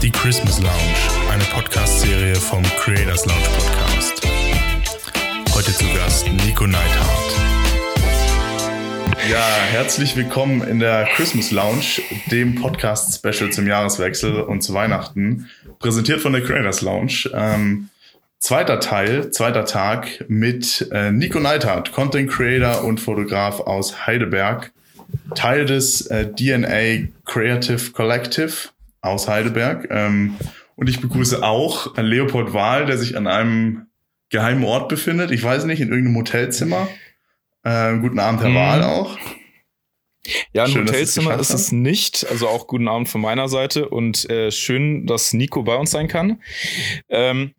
Die Christmas Lounge, eine Podcast-Serie vom Creators Lounge Podcast. Heute zu Gast Nico Neidhardt. Ja, herzlich willkommen in der Christmas Lounge, dem Podcast-Special zum Jahreswechsel und zu Weihnachten, präsentiert von der Creators Lounge. Ähm, zweiter Teil, zweiter Tag mit äh, Nico Neidhardt, Content Creator und Fotograf aus Heidelberg, Teil des äh, DNA Creative Collective aus Heidelberg. Ähm, und ich begrüße auch Leopold Wahl, der sich an einem geheimen Ort befindet. Ich weiß nicht, in irgendeinem Hotelzimmer. Äh, guten Abend, Herr mhm. Wahl auch. Ja, ein schön, Hotelzimmer ist es nicht. Also auch guten Abend von meiner Seite und äh, schön, dass Nico bei uns sein kann. Ähm,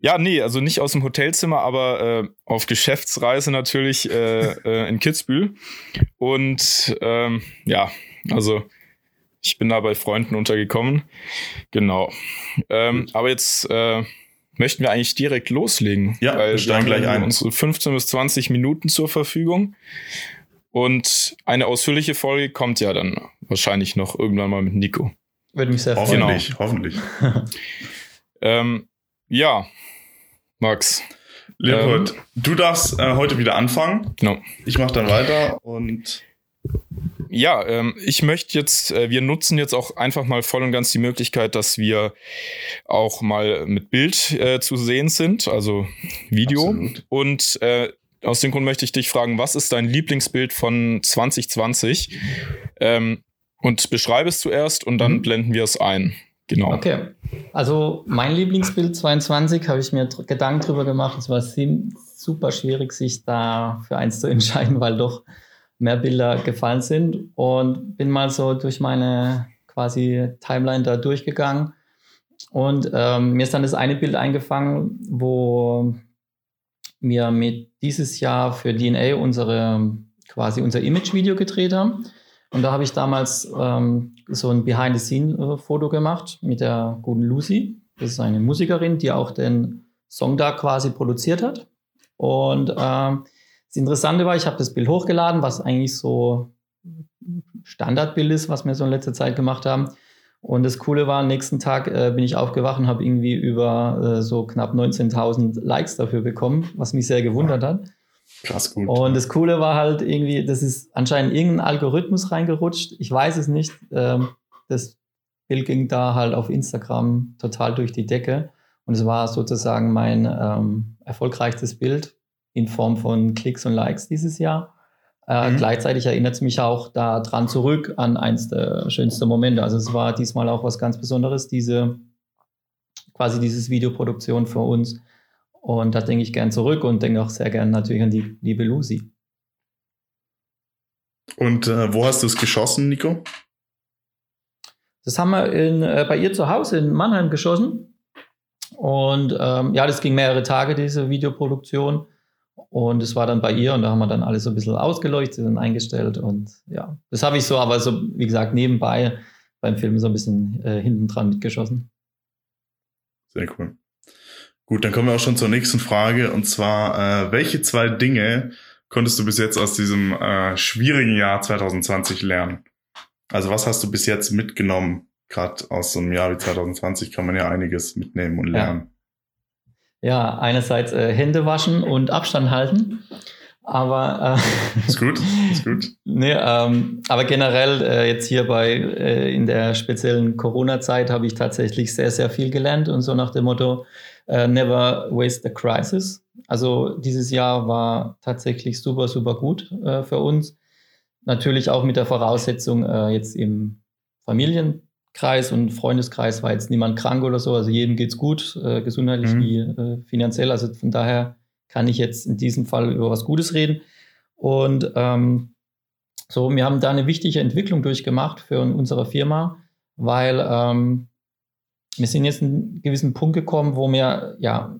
ja, nee, also nicht aus dem Hotelzimmer, aber äh, auf Geschäftsreise natürlich äh, äh, in Kitzbühel. Und ähm, ja, also ich bin da bei Freunden untergekommen. Genau. Ähm, aber jetzt äh, möchten wir eigentlich direkt loslegen. Ja, weil wir steigen gleich ein. Unsere 15 bis 20 Minuten zur Verfügung. Und eine ausführliche Folge kommt ja dann wahrscheinlich noch irgendwann mal mit Nico. Würde mich sehr freuen. Hoffentlich, genau. hoffentlich. ähm, ja, Max. Leopold, ähm, du darfst äh, heute wieder anfangen. Genau. Ich mache dann weiter und ja, ähm, ich möchte jetzt, äh, wir nutzen jetzt auch einfach mal voll und ganz die Möglichkeit, dass wir auch mal mit Bild äh, zu sehen sind, also Video. Absolut. Und äh, aus dem Grund möchte ich dich fragen, was ist dein Lieblingsbild von 2020? Ähm, und beschreibe es zuerst und dann mhm. blenden wir es ein. Genau. Okay. Also mein Lieblingsbild 22 habe ich mir Gedanken drüber gemacht. Es war super schwierig, sich da für eins zu entscheiden, weil doch mehr Bilder gefallen sind und bin mal so durch meine quasi Timeline da durchgegangen und ähm, mir ist dann das eine Bild eingefangen, wo wir mit dieses Jahr für DNA unsere quasi unser Image-Video gedreht haben. Und da habe ich damals ähm, so ein Behind-the-Scene-Foto gemacht mit der guten Lucy. Das ist eine Musikerin, die auch den Song da quasi produziert hat. Und ähm, das Interessante war, ich habe das Bild hochgeladen, was eigentlich so Standardbild ist, was wir so in letzter Zeit gemacht haben. Und das Coole war, am nächsten Tag äh, bin ich aufgewacht und habe irgendwie über äh, so knapp 19.000 Likes dafür bekommen, was mich sehr gewundert hat. Krass gut. Und das Coole war halt irgendwie, das ist anscheinend irgendein Algorithmus reingerutscht. Ich weiß es nicht. Ähm, das Bild ging da halt auf Instagram total durch die Decke. Und es war sozusagen mein ähm, erfolgreichstes Bild in Form von Klicks und Likes dieses Jahr. Äh, mhm. Gleichzeitig erinnert es mich auch daran zurück an eins der schönsten Momente. Also es war diesmal auch was ganz Besonderes, diese quasi dieses Videoproduktion für uns. Und da denke ich gern zurück und denke auch sehr gern natürlich an die liebe Lucy. Und äh, wo hast du es geschossen, Nico? Das haben wir in, äh, bei ihr zu Hause in Mannheim geschossen. Und ähm, ja, das ging mehrere Tage, diese Videoproduktion. Und es war dann bei ihr und da haben wir dann alles so ein bisschen ausgeleuchtet und eingestellt. Und ja, das habe ich so, aber so, wie gesagt, nebenbei beim Film so ein bisschen äh, hinten dran mitgeschossen. Sehr cool. Gut, dann kommen wir auch schon zur nächsten Frage. Und zwar, äh, welche zwei Dinge konntest du bis jetzt aus diesem äh, schwierigen Jahr 2020 lernen? Also was hast du bis jetzt mitgenommen? Gerade aus so einem Jahr wie 2020 kann man ja einiges mitnehmen und lernen. Ja. Ja, einerseits äh, Hände waschen und Abstand halten. Aber äh, ist gut, ist gut. nee, ähm, aber generell äh, jetzt hier bei äh, in der speziellen Corona-Zeit habe ich tatsächlich sehr, sehr viel gelernt und so nach dem Motto äh, Never waste a crisis. Also dieses Jahr war tatsächlich super, super gut äh, für uns. Natürlich auch mit der Voraussetzung äh, jetzt im Familien Kreis und Freundeskreis war jetzt niemand krank oder so. Also jedem geht's gut, gesundheitlich mhm. wie finanziell. Also von daher kann ich jetzt in diesem Fall über was Gutes reden. Und ähm, so, wir haben da eine wichtige Entwicklung durchgemacht für unsere Firma, weil ähm, wir sind jetzt einen gewissen Punkt gekommen, wo wir ja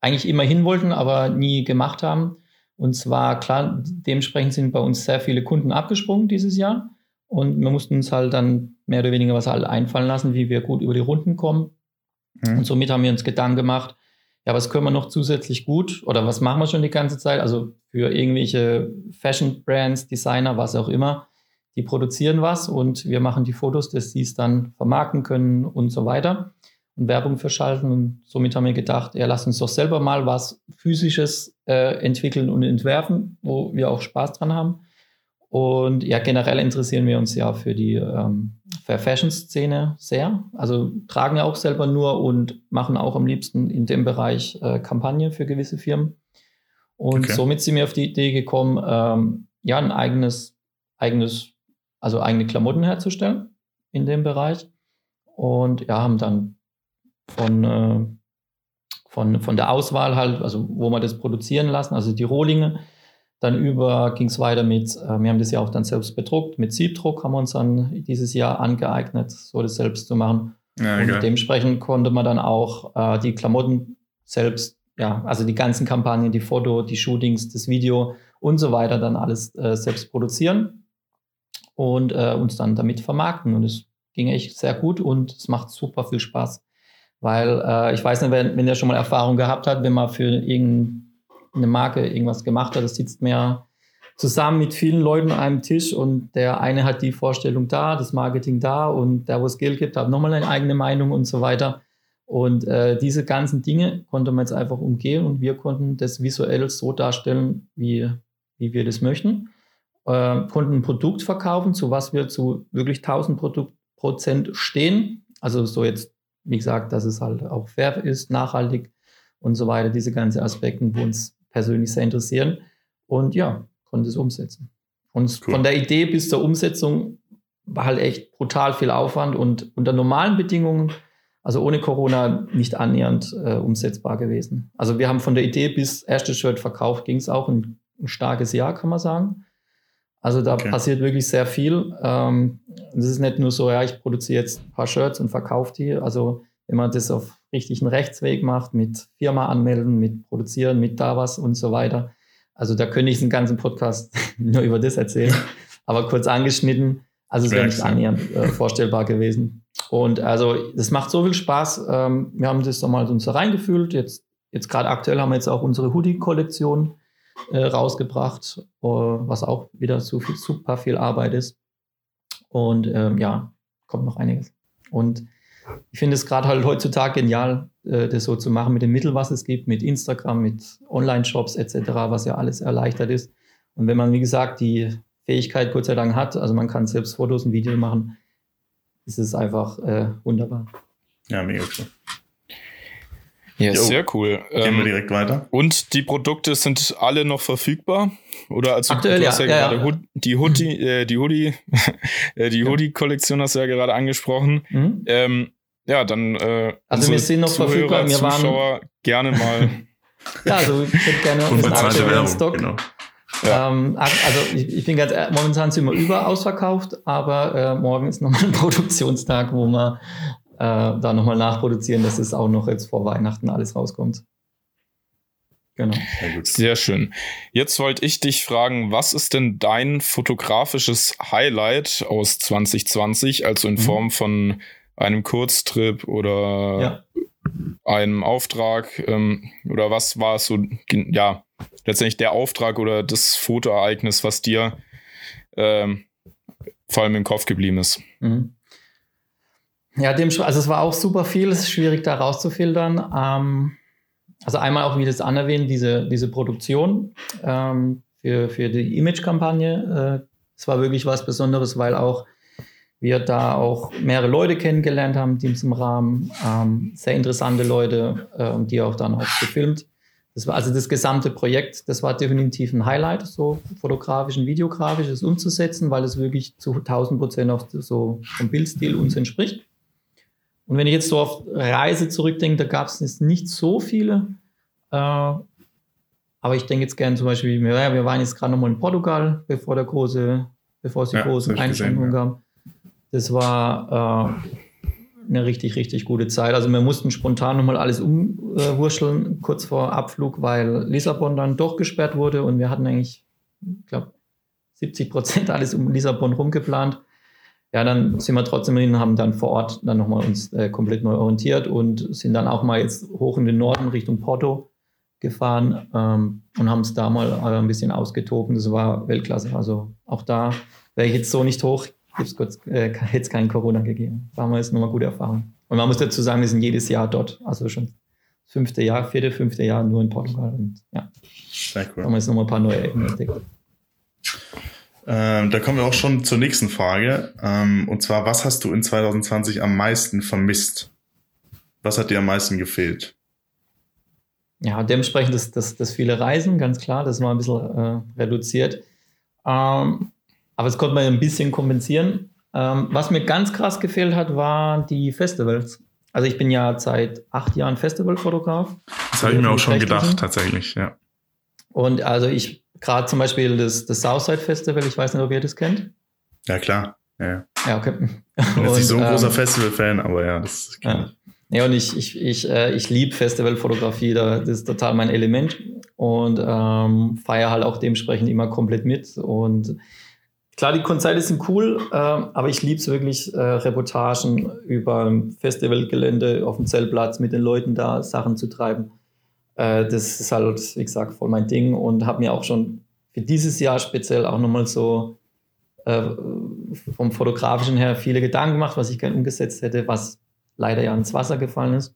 eigentlich immer hin wollten, aber nie gemacht haben. Und zwar, klar, dementsprechend sind bei uns sehr viele Kunden abgesprungen dieses Jahr. Und wir mussten uns halt dann mehr oder weniger was halt einfallen lassen, wie wir gut über die Runden kommen. Mhm. Und somit haben wir uns Gedanken gemacht, ja, was können wir noch zusätzlich gut oder was machen wir schon die ganze Zeit? Also für irgendwelche Fashion-Brands, Designer, was auch immer, die produzieren was und wir machen die Fotos, dass sie es dann vermarkten können und so weiter und Werbung verschalten. Und somit haben wir gedacht, ja, lass uns doch selber mal was Physisches äh, entwickeln und entwerfen, wo wir auch Spaß dran haben. Und ja, generell interessieren wir uns ja für die ähm, Fashion-Szene sehr. Also tragen ja auch selber nur und machen auch am liebsten in dem Bereich äh, Kampagne für gewisse Firmen. Und okay. somit sind wir auf die Idee gekommen, ähm, ja, ein eigenes, eigenes, also eigene Klamotten herzustellen in dem Bereich. Und ja, haben dann von, äh, von, von der Auswahl halt, also wo wir das produzieren lassen, also die Rohlinge. Dann über ging es weiter mit, äh, wir haben das ja auch dann selbst bedruckt, mit Siebdruck haben wir uns dann dieses Jahr angeeignet, so das selbst zu machen. Ja, und dementsprechend konnte man dann auch äh, die Klamotten selbst, ja, also die ganzen Kampagnen, die Foto, die Shootings, das Video und so weiter dann alles äh, selbst produzieren und äh, uns dann damit vermarkten. Und es ging echt sehr gut und es macht super viel Spaß. Weil äh, ich weiß nicht, wenn, wenn der schon mal Erfahrung gehabt hat, wenn man für irgendeine Marke irgendwas gemacht hat, das sitzt mehr zusammen mit vielen Leuten an einem Tisch und der eine hat die Vorstellung da, das Marketing da und der, wo es Geld gibt, hat nochmal eine eigene Meinung und so weiter. Und äh, diese ganzen Dinge konnte man jetzt einfach umgehen und wir konnten das visuell so darstellen, wie, wie wir das möchten. Äh, konnten ein Produkt verkaufen, zu was wir zu wirklich 1000 Prozent stehen. Also so jetzt wie gesagt, dass es halt auch fair ist, nachhaltig und so weiter. Diese ganzen Aspekte, die uns persönlich sehr interessieren. Und ja, konnte es umsetzen. Und cool. von der Idee bis zur Umsetzung war halt echt brutal viel Aufwand und unter normalen Bedingungen, also ohne Corona, nicht annähernd äh, umsetzbar gewesen. Also wir haben von der Idee bis erstes Shirt verkauft, ging es auch ein, ein starkes Jahr, kann man sagen. Also da okay. passiert wirklich sehr viel. Ähm, es ist nicht nur so, ja, ich produziere jetzt ein paar Shirts und verkaufe die. Also wenn man das auf richtigen Rechtsweg macht, mit Firma anmelden, mit produzieren, mit da was und so weiter. Also da könnte ich den ganzen Podcast nur über das erzählen, aber kurz angeschnitten. Also es wäre nicht annähernd äh, vorstellbar gewesen. Und also das macht so viel Spaß. Ähm, wir haben das nochmal uns da reingefühlt. Jetzt, jetzt gerade aktuell haben wir jetzt auch unsere Hoodie-Kollektion äh, rausgebracht, äh, was auch wieder so viel, super viel Arbeit ist. Und ähm, ja, kommt noch einiges. Und ich finde es gerade halt heutzutage genial, äh, das so zu machen mit den Mitteln, was es gibt, mit Instagram, mit Online-Shops etc., was ja alles erleichtert ist. Und wenn man, wie gesagt, die Fähigkeit Gott sei Dank hat, also man kann selbst Fotos und Videos machen, ist es einfach äh, wunderbar. Ja, mega cool. Ja, jo. sehr cool. Gehen ähm, wir direkt weiter. Und die Produkte sind alle noch verfügbar? Oder also Aktuell, du hast ja, ja, ja gerade die Hoodie, äh, die Hoodie, äh, die Hoodie-Kollektion hast du ja gerade angesprochen. Mhm. Ähm, ja, dann äh, also wir sind noch Zuhörer, verfügbar. Wir Zuschauer waren gerne mal. ja, also ich hätte gerne bisschen aktuell Stock. Genau. Ja. Ähm, also ich, ich bin ganz momentan sind wir über ausverkauft, aber äh, morgen ist nochmal ein Produktionstag, wo wir äh, da nochmal nachproduzieren, dass es auch noch jetzt vor Weihnachten alles rauskommt. Genau. Sehr, Sehr schön. Jetzt wollte ich dich fragen, was ist denn dein fotografisches Highlight aus 2020, also in mhm. Form von einem Kurztrip oder ja. einem Auftrag ähm, oder was war es so, ja, letztendlich der Auftrag oder das Fotoereignis, was dir ähm, vor allem im Kopf geblieben ist? Mhm. Ja, dem, also es war auch super viel, es ist schwierig da rauszufiltern. Ähm, also einmal auch, wie das anerwähnt, diese, diese Produktion ähm, für, für die Image-Kampagne. Äh, es war wirklich was Besonderes, weil auch wir da auch mehrere Leute kennengelernt haben in diesem Rahmen, ähm, sehr interessante Leute, äh, die auch dann auch gefilmt. Das war also das gesamte Projekt, das war definitiv ein Highlight, so fotografisch und videografisch das umzusetzen, weil es wirklich zu 1000 Prozent auch so vom Bildstil uns entspricht. Und wenn ich jetzt so auf Reise zurückdenke, da gab es nicht so viele. Äh, aber ich denke jetzt gerne zum Beispiel, wir, wir waren jetzt gerade nochmal in Portugal, bevor der große, bevor es die ja, großen Einschränkungen ja. gab. Das war äh, eine richtig, richtig gute Zeit. Also wir mussten spontan nochmal alles umwurscheln, äh, kurz vor Abflug, weil Lissabon dann doch gesperrt wurde und wir hatten eigentlich, ich glaube, 70 Prozent alles um Lissabon rumgeplant ja, dann sind wir trotzdem hin, haben dann vor Ort dann nochmal uns äh, komplett neu orientiert und sind dann auch mal jetzt hoch in den Norden Richtung Porto gefahren ähm, und haben es da mal äh, ein bisschen ausgetobt. Das war Weltklasse. Also auch da wäre ich jetzt so nicht hoch, äh, es keinen Corona gegeben. Da haben wir jetzt nochmal gute Erfahrung. Und man muss dazu sagen, wir sind jedes Jahr dort. Also schon fünfte Jahr, vierte, fünfte Jahr nur in Portugal. Und ja, Sehr cool. da haben wir jetzt nochmal ein paar neue Ecken entdeckt. Ähm, da kommen wir auch schon zur nächsten Frage. Ähm, und zwar, was hast du in 2020 am meisten vermisst? Was hat dir am meisten gefehlt? Ja, dementsprechend das, das, das viele Reisen, ganz klar, das ist mal ein bisschen äh, reduziert. Ähm, aber es konnte man ein bisschen kompensieren. Ähm, was mir ganz krass gefehlt hat, waren die Festivals. Also ich bin ja seit acht Jahren Festivalfotograf. Das habe ich mir auch schon gedacht, tatsächlich, ja. Und also ich, gerade zum Beispiel das, das Southside Festival, ich weiß nicht, ob ihr das kennt. Ja, klar. Ja, ja okay. Ich bin jetzt nicht so ein großer ähm, Festival-Fan, aber ja, das ja. Ja, und ich, ich, ich, äh, ich liebe Festivalfotografie, da, das ist total mein Element und ähm, feiere halt auch dementsprechend immer komplett mit. Und klar, die Konzerte sind cool, äh, aber ich liebe es wirklich, äh, Reportagen über Festivalgelände auf dem Zeltplatz mit den Leuten da Sachen zu treiben. Äh, das ist halt, wie gesagt, voll mein Ding und habe mir auch schon für dieses Jahr speziell auch nochmal so äh, vom Fotografischen her viele Gedanken gemacht, was ich gerne umgesetzt hätte, was leider ja ins Wasser gefallen ist.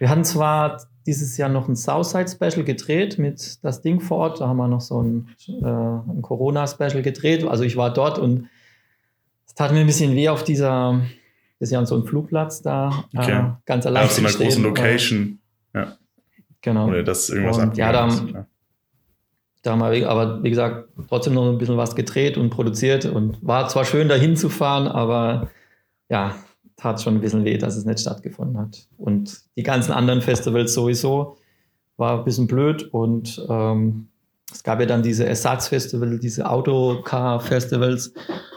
Wir hatten zwar dieses Jahr noch ein Southside-Special gedreht mit das Ding vor Ort. Da haben wir noch so ein, äh, ein Corona-Special gedreht. Also ich war dort und es tat mir ein bisschen weh auf dieser, das ist ja so ein Flugplatz da, äh, okay. äh, ganz allein. Auf so einer großen Location. ja. Genau. Oder das irgendwas und, Ja, da, haben, da haben wir, aber wie gesagt, trotzdem noch ein bisschen was gedreht und produziert und war zwar schön dahin zu fahren, aber ja, tat schon ein bisschen weh, dass es nicht stattgefunden hat. Und die ganzen anderen Festivals sowieso war ein bisschen blöd und ähm, es gab ja dann diese Ersatzfestival, diese Autocar-Festivals,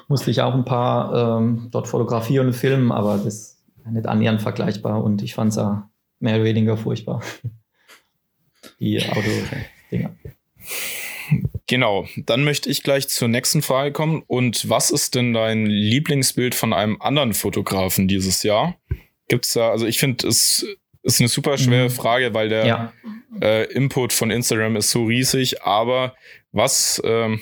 musste ich auch ein paar ähm, dort fotografieren und filmen, aber das ist nicht annähernd vergleichbar und ich fand es ja mehr oder weniger furchtbar. die Auto-Dinger. Genau, dann möchte ich gleich zur nächsten Frage kommen. Und was ist denn dein Lieblingsbild von einem anderen Fotografen dieses Jahr? Gibt es da, also ich finde, es ist eine super schwere mhm. Frage, weil der ja. äh, Input von Instagram ist so riesig. Aber was ähm,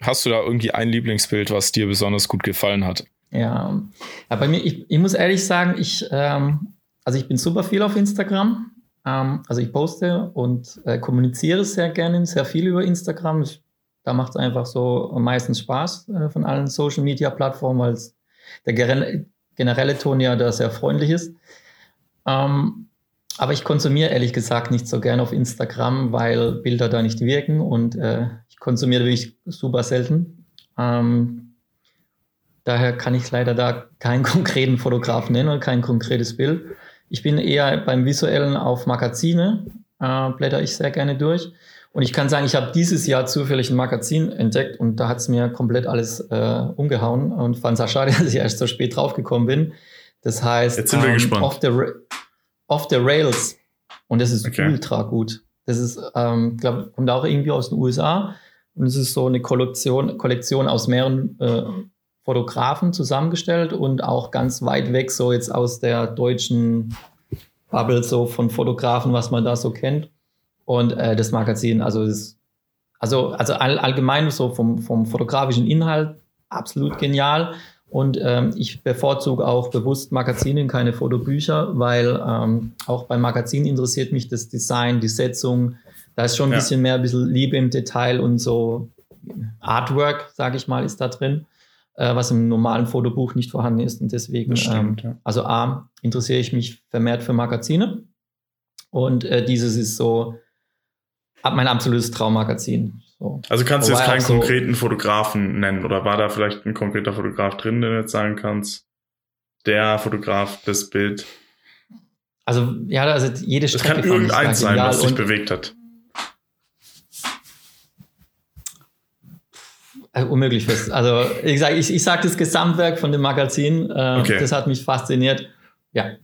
hast du da irgendwie ein Lieblingsbild, was dir besonders gut gefallen hat? Ja, ja bei mir, ich, ich muss ehrlich sagen, ich, ähm, also ich bin super viel auf Instagram. Ähm, also ich poste und äh, kommuniziere sehr gerne, sehr viel über Instagram. Ich, da macht es einfach so meistens Spaß äh, von allen Social Media Plattformen, weil der generelle, Ton ja da sehr freundlich ist. Ähm, aber ich konsumiere ehrlich gesagt nicht so gerne auf Instagram, weil Bilder da nicht wirken und äh, ich konsumiere wirklich super selten. Ähm, daher kann ich leider da keinen konkreten Fotograf nennen oder kein konkretes Bild. Ich bin eher beim Visuellen auf Magazine, äh, blätter ich sehr gerne durch. Und ich kann sagen, ich habe dieses Jahr zufällig ein Magazin entdeckt und da hat es mir komplett alles äh, umgehauen und fand es auch schade, dass ich erst so spät draufgekommen bin. Das heißt, Jetzt sind wir ähm, gespannt. Off, the, off the Rails. Und das ist okay. ultra gut. Das ist, ähm, glaube kommt auch irgendwie aus den USA. Und es ist so eine Kollektion, Kollektion aus mehreren äh, Fotografen zusammengestellt und auch ganz weit weg, so jetzt aus der deutschen Bubble, so von Fotografen, was man da so kennt. Und äh, das Magazin, also das, also, also all, allgemein so vom, vom fotografischen Inhalt absolut genial. Und ähm, ich bevorzuge auch bewusst Magazine, keine Fotobücher, weil ähm, auch beim Magazin interessiert mich das Design, die Setzung. Da ist schon ein ja. bisschen mehr, ein bisschen Liebe im Detail und so Artwork, sage ich mal, ist da drin äh, was im normalen Fotobuch nicht vorhanden ist. Und deswegen, stimmt, ähm, ja. also A, interessiere ich mich vermehrt für Magazine. Und äh, dieses ist so mein absolutes Traummagazin. So. Also kannst du jetzt keinen so, konkreten Fotografen nennen oder war da vielleicht ein konkreter Fotograf drin, den du jetzt sagen kannst? Der Fotograf, das Bild. Also ja, also jede Strecke. Es kann irgendeins sein, was dich bewegt hat. Äh, unmöglich fest. Also ich sage ich, ich sag das Gesamtwerk von dem Magazin. Äh, okay. Das hat mich fasziniert. Ja.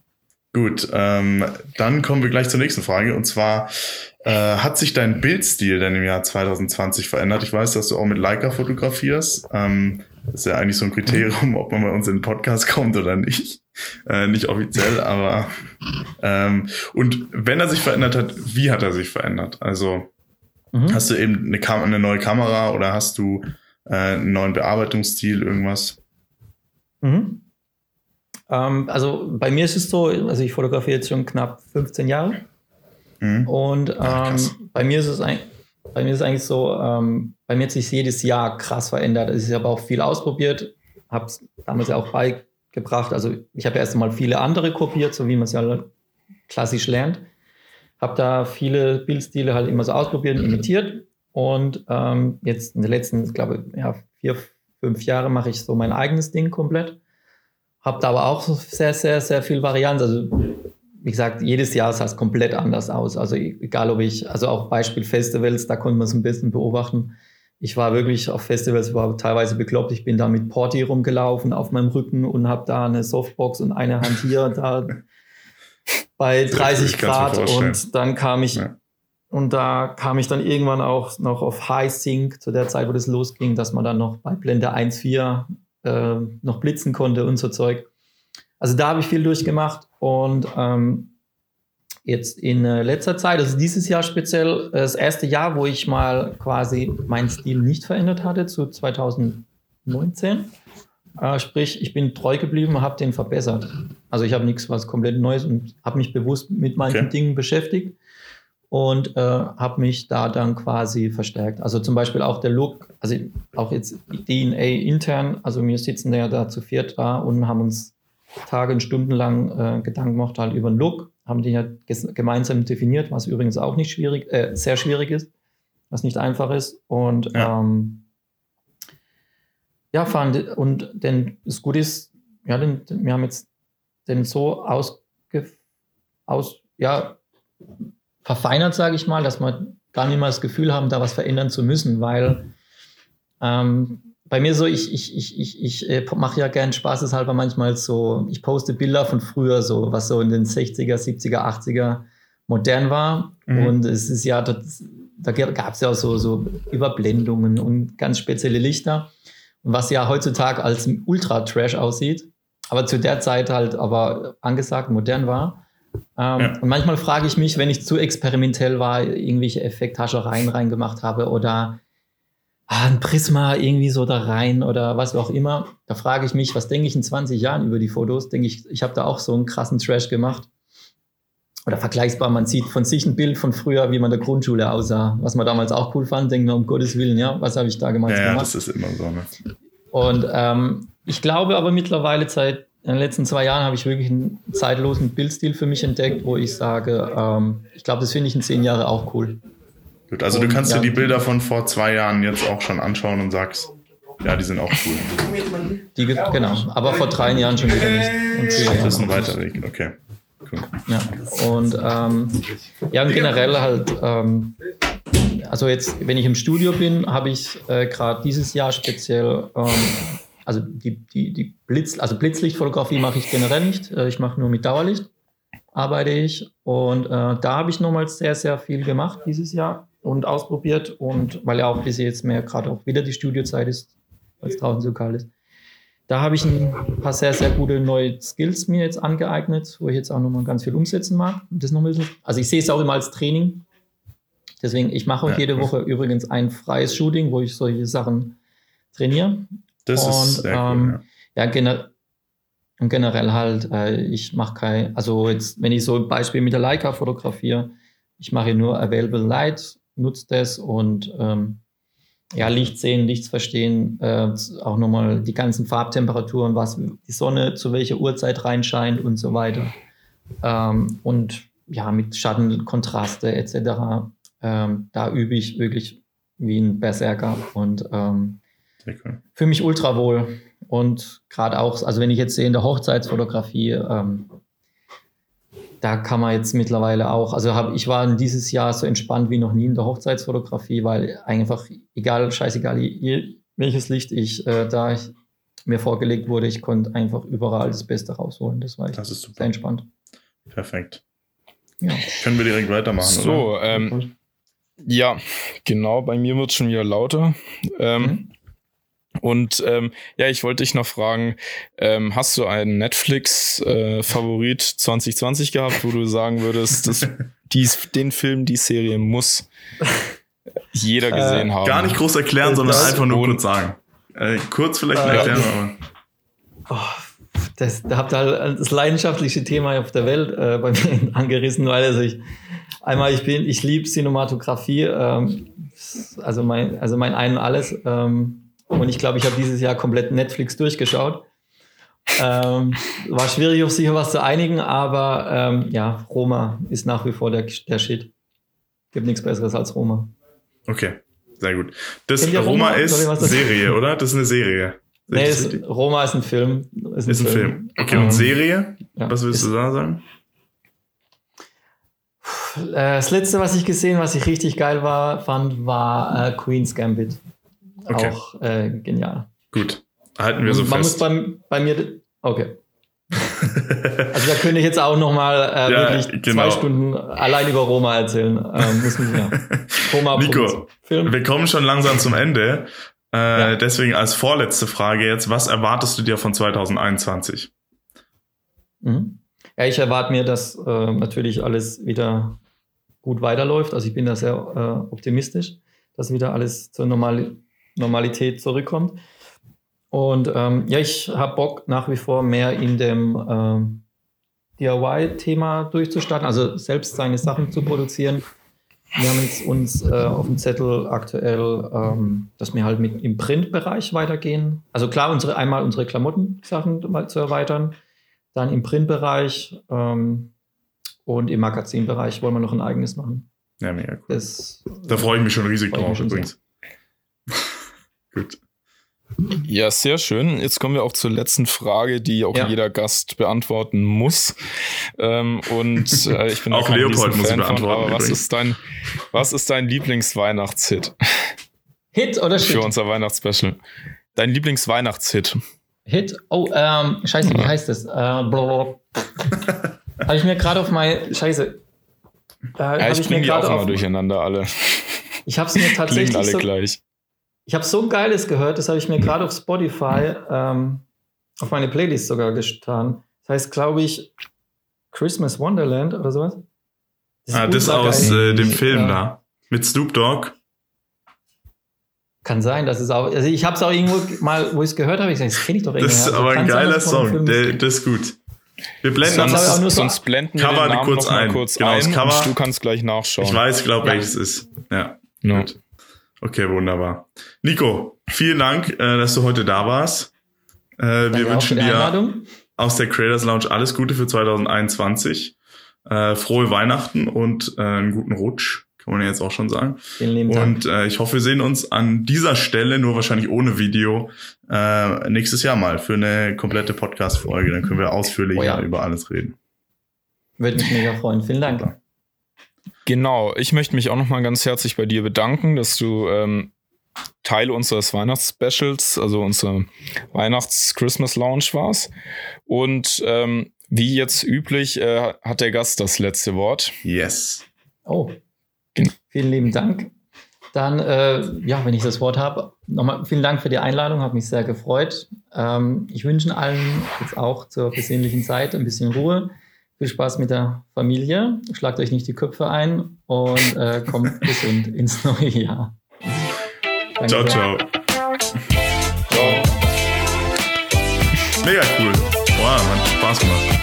Gut, ähm, dann kommen wir gleich zur nächsten Frage. Und zwar, äh, hat sich dein Bildstil denn im Jahr 2020 verändert? Ich weiß, dass du auch mit Leica fotografierst. Ähm, Das ist ja eigentlich so ein Kriterium, ob man bei uns in den Podcast kommt oder nicht. Äh, nicht offiziell, aber ähm, und wenn er sich verändert hat, wie hat er sich verändert? Also mhm. hast du eben eine, Kam eine neue Kamera oder hast du äh, einen neuen Bearbeitungsstil, irgendwas? Mhm. Ähm, also bei mir ist es so, also ich fotografiere jetzt schon knapp 15 Jahre. Mhm. Und ähm, Ach, bei mir ist es eigentlich bei mir ist es eigentlich so, ähm, bei mir hat sich jedes Jahr krass verändert. Ich habe auch viel ausprobiert, habe es damals ja auch beigebracht. Also ich habe erst einmal viele andere kopiert, so wie man es ja klassisch lernt. Habe da viele Bildstile halt immer so ausprobiert und imitiert. Und ähm, jetzt in den letzten, ich glaube, ja, vier, fünf Jahre mache ich so mein eigenes Ding komplett. Habe da aber auch sehr, sehr, sehr viel Varianz. Also wie gesagt, jedes Jahr sah es komplett anders aus. Also e-, egal ob ich, also auch Beispiel Festivals, da konnte man es ein bisschen beobachten. Ich war wirklich auf Festivals, war teilweise bekloppt. Ich bin da mit Porti rumgelaufen auf meinem Rücken und habe da eine Softbox und eine Hand hier, da bei 30 Grad. Und dann kam ich, ja. Und da kam ich dann irgendwann auch noch auf High Sync zu der Zeit, wo das losging, dass man dann noch bei Blende 1.4 äh, noch blitzen konnte und so Zeug. Also da habe ich viel durchgemacht und ähm, jetzt in äh, letzter Zeit, also dieses Jahr speziell, äh, das erste Jahr, wo ich mal quasi meinen Stil nicht verändert hatte zu 2019. Äh, sprich, ich bin treu geblieben und habe den verbessert. Also ich habe nichts was komplett Neues und habe mich bewusst mit manchen okay. Dingen beschäftigt und äh, habe mich da dann quasi verstärkt. Also zum Beispiel auch der Look, also auch jetzt DNA intern, also wir sitzen ja da zu viert da und haben uns Tage und Stunden lang äh, Gedanken gemacht halt über den Look, haben den ja gemeinsam definiert, was übrigens auch nicht schwierig, äh, sehr schwierig ist, was nicht einfach ist. Und ja, ähm, ja fand, und denn das Gute ist, ja, den, wir haben jetzt den so ausge, aus, ja, verfeinert, sage ich mal, dass wir gar nicht mal das Gefühl haben, da was verändern zu müssen, weil ähm, bei mir so, ich, ich, ich, ich, ich äh, mache ja gern spaßeshalber manchmal so, ich poste Bilder von früher, so was so in den 60er, 70er, 80er modern war. Mhm. Und es ist ja, da, da gab es ja auch so, so Überblendungen und ganz spezielle Lichter. Und was ja heutzutage als Ultra-Trash aussieht, aber zu der Zeit halt aber angesagt, modern war. Ähm, ja. Und manchmal frage ich mich, wenn ich zu experimentell war, irgendwelche Effekthaschereien reingemacht habe oder ah, ein Prisma irgendwie so da rein oder was auch immer. Da frage ich mich, was denke ich in 20 Jahren über die Fotos? Denke ich, ich habe da auch so einen krassen Trash gemacht. Oder vergleichbar, man sieht von sich ein Bild von früher, wie man in der Grundschule aussah. Was man damals auch cool fand, denken wir, um Gottes Willen, ja, was habe ich da gemacht? Ja, ja das ist immer so. Ne? Und ähm, ich glaube aber mittlerweile seit in den letzten zwei Jahren habe ich wirklich einen zeitlosen Bildstil für mich entdeckt, wo ich sage, ähm, ich glaube, das finde ich in zehn Jahren auch cool. Gut, also und, du kannst ja, dir die Bilder von vor zwei Jahren jetzt auch schon anschauen und sagst, ja, die sind auch cool. Die, genau, aber vor drei Jahren schon wieder nicht. Und das ist ein weiter Weg, okay. Cool. Ja, und ähm, ja, und generell halt, ähm, also jetzt, wenn ich im Studio bin, habe ich äh, gerade dieses Jahr speziell, ähm, also die, die, die Blitz, also Blitzlichtfotografie mache ich generell nicht, äh, ich mache nur mit Dauerlicht, arbeite ich und äh, da habe ich nochmals sehr, sehr viel gemacht dieses Jahr und ausprobiert. Und weil ja auch bis jetzt mehr gerade auch wieder die Studiozeit ist, weil es draußen so kalt ist. Da habe ich ein paar sehr, sehr gute neue Skills mir jetzt angeeignet, wo ich jetzt auch nochmal ganz viel umsetzen mag. das noch so, also ich sehe es auch immer als Training. Deswegen, ich mache auch ja, jede Woche übrigens ein freies Shooting, wo ich solche Sachen trainiere. Das und, ist sehr ähm, cool, ja. ja gener und generell halt, äh, ich mache kein, also jetzt, wenn ich so ein Beispiel mit der Leica fotografiere, ich mache nur Available Light nutzt das und ähm, ja, Licht sehen, Licht verstehen, äh, auch nochmal die ganzen Farbtemperaturen, was die Sonne zu welcher Uhrzeit reinscheint und so weiter. Ähm, und ja, mit Schattenkontraste etc. Ähm, da übe ich wirklich wie ein Berserker und ähm, cool. fühle mich ultra wohl. Und gerade auch, also wenn ich jetzt sehe in der Hochzeitsfotografie, ähm, da kann man jetzt mittlerweile auch, also hab, ich war dieses Jahr so entspannt wie noch nie in der Hochzeitsfotografie, weil einfach, egal, scheißegal, welches Licht ich äh, da ich, mir vorgelegt wurde, ich konnte einfach überall das Beste rausholen. Das war das ist super. sehr entspannt. Perfekt. Ja. Können wir direkt weitermachen? So, ähm, ja, genau, bei mir wird es schon wieder lauter. Ähm, mhm. Und ähm, ja, ich wollte dich noch fragen, ähm, hast du einen Netflix-Favorit äh, 2020 gehabt, wo du sagen würdest, dass dies, den Film, die Serie muss jeder äh, gesehen äh, haben? Gar nicht groß erklären, sondern einfach nur kurz sagen. Äh, kurz vielleicht äh, erklären, aber. Oh, das, da habt ihr halt das leidenschaftlichste Thema auf der Welt äh, bei mir angerissen, weil also ich einmal ich bin, ich liebe Cinematografie, ähm, also mein, also mein Ein und Alles. Ähm, und ich glaube, ich habe dieses Jahr komplett Netflix durchgeschaut. Ähm, war schwierig, auf sich was zu einigen, aber ähm, ja, Roma ist nach wie vor der, der Shit. Gibt nichts Besseres als Roma. Okay, sehr gut. Das Roma, Roma ist Serie, oder? Das ist eine Serie. Nee, ist, Roma ist ein Film. Ist ein, ist ein Film. Film. Okay, und ähm, Serie? Ja, was willst du da sagen? Äh, das letzte, was ich gesehen, was ich richtig geil war, fand, war äh, Queen's Gambit. Okay. Auch äh, genial. Gut, halten wir so Man fest. Man muss bei, bei mir, okay. also da könnte ich jetzt auch noch mal äh, ja, wirklich genau. zwei Stunden allein über Roma erzählen. Ähm, muss mich, ja. Roma Nico, Film. wir kommen schon langsam zum Ende. Äh, ja. Deswegen als vorletzte Frage jetzt, was erwartest du dir von 2021? Mhm. Ja, ich erwarte mir, dass äh, natürlich alles wieder gut weiterläuft. Also ich bin da sehr äh, optimistisch, dass wieder alles zur Normal Normalität zurückkommt. Und ähm, ja, ich habe Bock nach wie vor mehr in dem ähm, DIY-Thema durchzustarten, also selbst seine Sachen zu produzieren. Wir haben jetzt uns äh, auf dem Zettel aktuell, ähm, dass wir halt mit im Printbereich weitergehen. Also klar, unsere, einmal unsere Klamottensachen mal zu erweitern, dann im Printbereich ähm, und im Magazinbereich wollen wir noch ein eigenes machen. Ja, mega cool. Das, da freue ich mich schon riesig drauf übrigens. Gut. Ja, sehr schön. Jetzt kommen wir auch zur letzten Frage, die auch ja. jeder Gast beantworten muss. Ähm, und äh, ich bin auch Leopold muss Fan beantworten. Von, aber was ist dein, was ist dein Lieblingsweihnachtshit? Hit oder Shit? Für unser Weihnachtsspecial. Dein Lieblingsweihnachtshit? Hit? Oh, ähm, scheiße, wie heißt das? Äh, Habe ich mir gerade auf mein, scheiße. Äh, ja, ich, ich bringe die auch immer durcheinander alle. Ich habe es mir tatsächlich Klingen alle so, gleich. Ich habe so Geiles gehört, das habe ich mir gerade auf Spotify ähm, auf meine Playlist sogar getan. Das heißt, glaube ich, Christmas Wonderland oder sowas. Das ah, das aus äh, dem Film ja. da. Mit Snoop Dogg. Kann sein, das ist auch. Also ich habe es auch irgendwo mal, wo ich es gehört habe, ich sage, das kenne ich doch irgendwie. Das ist aber ein geiler Song, der, das ist gut. Wir blenden sonst, das, sonst blenden wir Cover den Namen kurz ein. Kurz genau, ein Cover. du kannst gleich nachschauen. Ich weiß, glaube ja. welches ist. Ja. No. Gut. Okay, wunderbar. Nico, vielen Dank, äh, dass du heute da warst. Äh, wir wünschen dir aus der Creators Lounge alles Gute für 2021. Äh, frohe Weihnachten und äh, einen guten Rutsch, kann man jetzt auch schon sagen. Vielen lieben Dank. Und äh, ich hoffe, wir sehen uns an dieser Stelle, nur wahrscheinlich ohne Video, äh, nächstes Jahr mal für eine komplette Podcast-Folge. Dann können wir ausführlicher oh ja. über alles reden. Würde mich mega freuen. Vielen Dank. Super. Genau, ich möchte mich auch nochmal ganz herzlich bei dir bedanken, dass du ähm, Teil unseres Weihnachtsspecials, also unserer Weihnachts-Christmas-Lounge warst. Und ähm, wie jetzt üblich äh, hat der Gast das letzte Wort. Yes. Oh, genau. vielen lieben Dank. Dann, äh, ja, wenn ich das Wort habe, nochmal vielen Dank für die Einladung, habe mich sehr gefreut. Ähm, ich wünsche allen jetzt auch zur besinnlichen Zeit ein bisschen Ruhe viel Spaß mit der Familie. Schlagt euch nicht die Köpfe ein und äh, kommt gesund ins neue Jahr. Danke ciao, ciao. Ciao. Mega cool. Wow, hat Spaß gemacht.